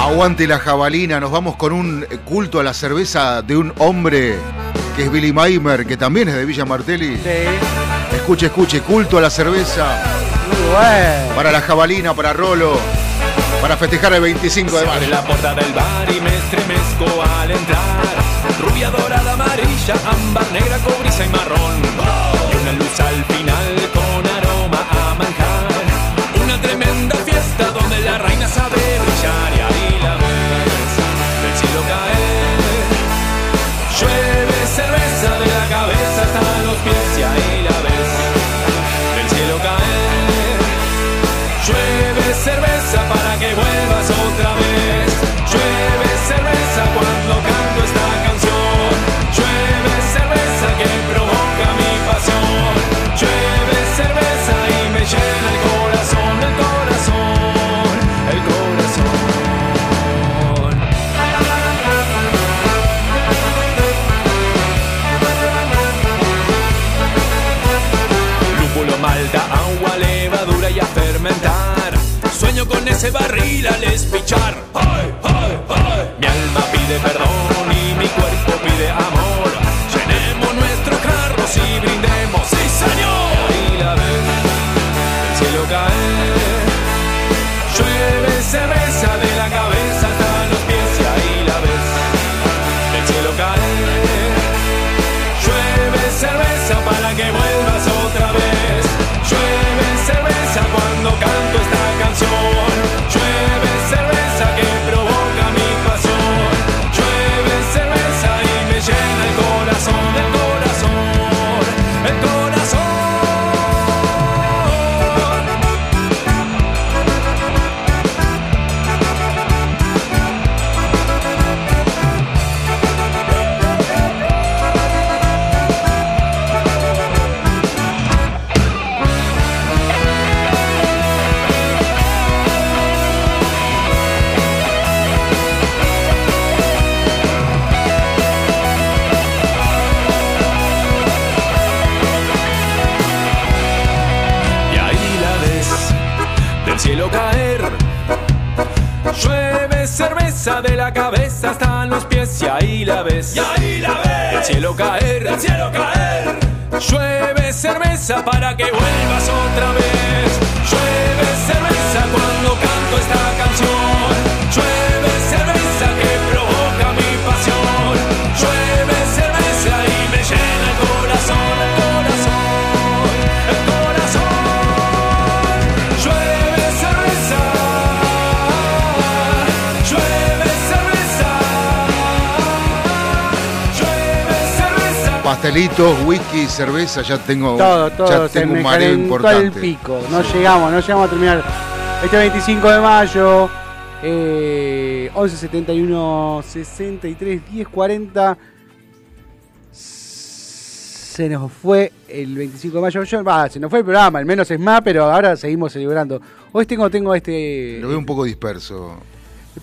Aguante la jabalina, nos vamos con un culto a la cerveza de un hombre que es Billy Maimer, que también es de Villa Martelli. Sí. Escuche, escuche, culto a la cerveza bueno. para la jabalina, para Rolo, para festejar el 25 de mayo. la puerta del bar y me estremezco al entrar. Rubia, dorada, amarilla, ámbar, negra, cobriza y marrón. Sueño con ese barril al espichar. ¡Ay, ay, ay! Mi alma pide perdón para que vuelvas Pastelitos, whisky, cerveza, ya tengo, Todo, todo. ya tengo un mareo importante. el pico. No llegamos, no llegamos a terminar. Este 25 de mayo. Eh, 11 71 63 10 40 se nos fue el 25 de mayo Yo- se nos fue el programa el menos es más pero ahora seguimos celebrando hoy tengo tengo este Lo veo un poco disperso.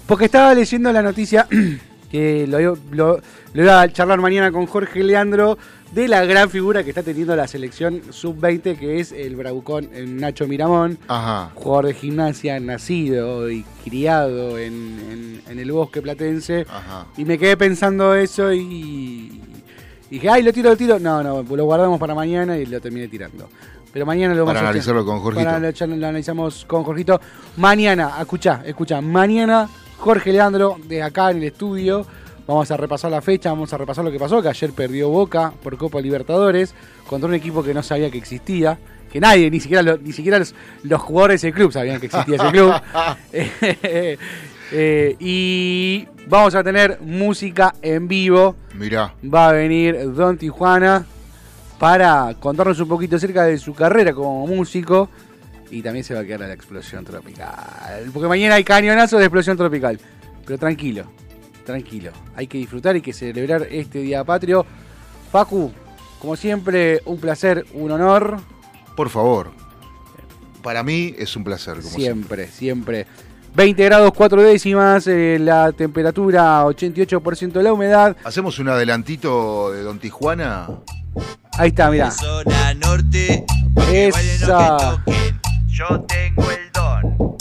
porque estaba leyendo la noticia que lo, lo, lo iba a charlar mañana con Jorge Leandro de la gran figura que está teniendo la selección sub-20 que es el bravucón Nacho Miramón, Ajá. jugador de gimnasia nacido y criado en, en- en el bosque platense. Ajá. Y me quedé pensando eso y, y dije, ay, lo tiro, lo tiro. No, no, lo guardamos para mañana y lo terminé tirando. Pero mañana lo vamos Para a analizarlo con Jorgito. Para lo, lo analizamos con Jorgito. Mañana, escucha, escucha, mañana Jorge Leandro de acá en el estudio. Vamos a repasar la fecha, vamos a repasar lo que pasó, que ayer perdió Boca por Copa Libertadores contra un equipo que no sabía que existía, que nadie, ni siquiera, lo- ni siquiera los, los jugadores del club sabían que existía ese club. Eh, eh, y vamos a tener música en vivo. Mirá. Va a venir Don Tijuana para contarnos un poquito acerca de su carrera como músico. Y también se va a quedar a la explosión tropical. Porque mañana hay cañonazo de explosión tropical. Pero tranquilo, tranquilo. Hay que disfrutar y que celebrar este día patrio. Facu, como siempre, un placer, un honor. Por favor. Para mí es un placer, como siempre. siempre, siempre. 20 grados 4 décimas, eh, la temperatura 88% de la humedad. Hacemos un adelantito de Don Tijuana. Ahí está, mirá. Zona norte, Esa. Yo tengo el don.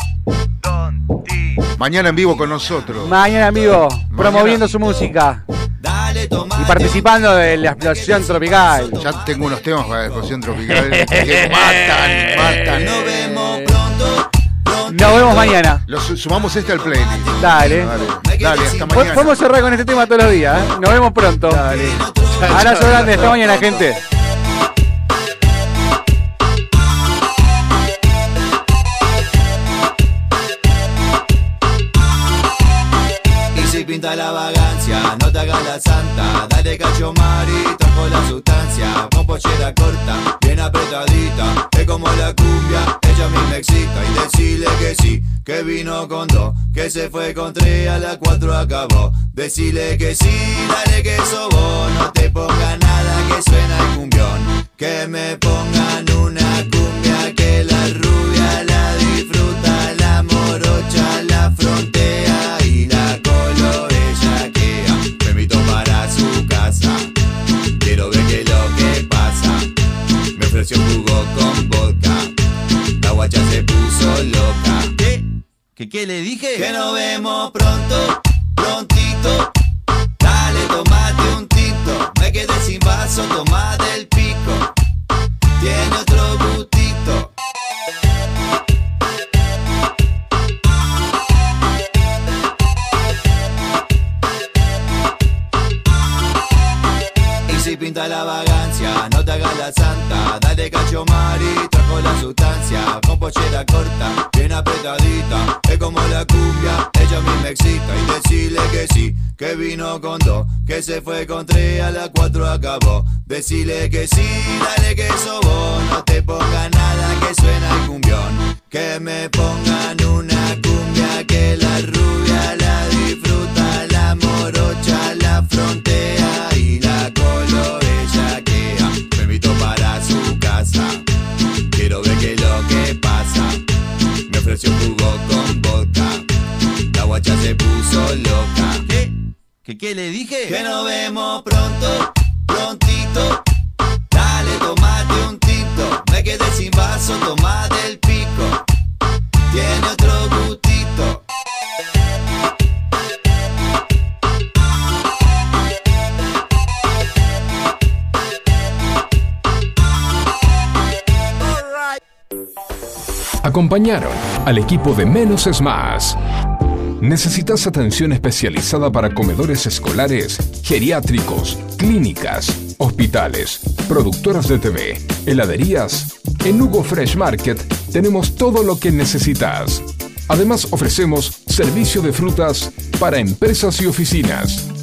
Don Ti. Mañana en vivo con nosotros. Mañana, amigo, promoviendo su música Dale, y participando de la explosión tropical. Ya tengo unos temas para la explosión tropical que matan, matan. Nos vemos pronto. Nos vemos mañana. Lo su- sumamos este al playlist. Dale. Dale, dale, hasta mañana. Podemos cerrar con este tema todos los días. ¿eh? Nos vemos pronto. Abrazo grande. Hasta mañana, gente. Pinta la vagancia, no te hagas la santa. Dale cacho mari, trajo la sustancia. Con pollera corta, bien apretadita. Es como la cumbia, ella a mí me excita. Y decirle que sí, que vino con dos. Que se fue con tres, a las cuatro acabó. Decirle que sí, dale que vos No te ponga nada que suena el cumbión. Que me pongan una cumbia que la rubia la disfruta. La morocha la frontea ofreció jugo con vodka. La guacha se puso loca. ¿Qué? ¿Qué, qué le dije? Que nos vemos pronto, prontito. Dale, tomate un tinto. Me quedé sin vaso, toma del pico. Tiene otro gustito. Y si pinta la vagancia, hagas la santa. Dale cacho mari, trajo la sustancia. Con pollera corta, bien apretadita. Es como la cumbia, ella a mí me excita. Y decirle que sí, que vino con dos. Que se fue con tres, a las cuatro acabó. Decirle que sí, dale que vos No te ponga nada que suena el cumbión. Que me pongan una cumbia que la rubia la disfruta. Acompañaron al equipo de Menos es Más. ¿Necesitas atención especializada para comedores escolares, geriátricos, clínicas, hospitales, productoras de TV, heladerías? En Hugo Fresh Market tenemos todo lo que necesitas. Además ofrecemos servicio de frutas para empresas y oficinas.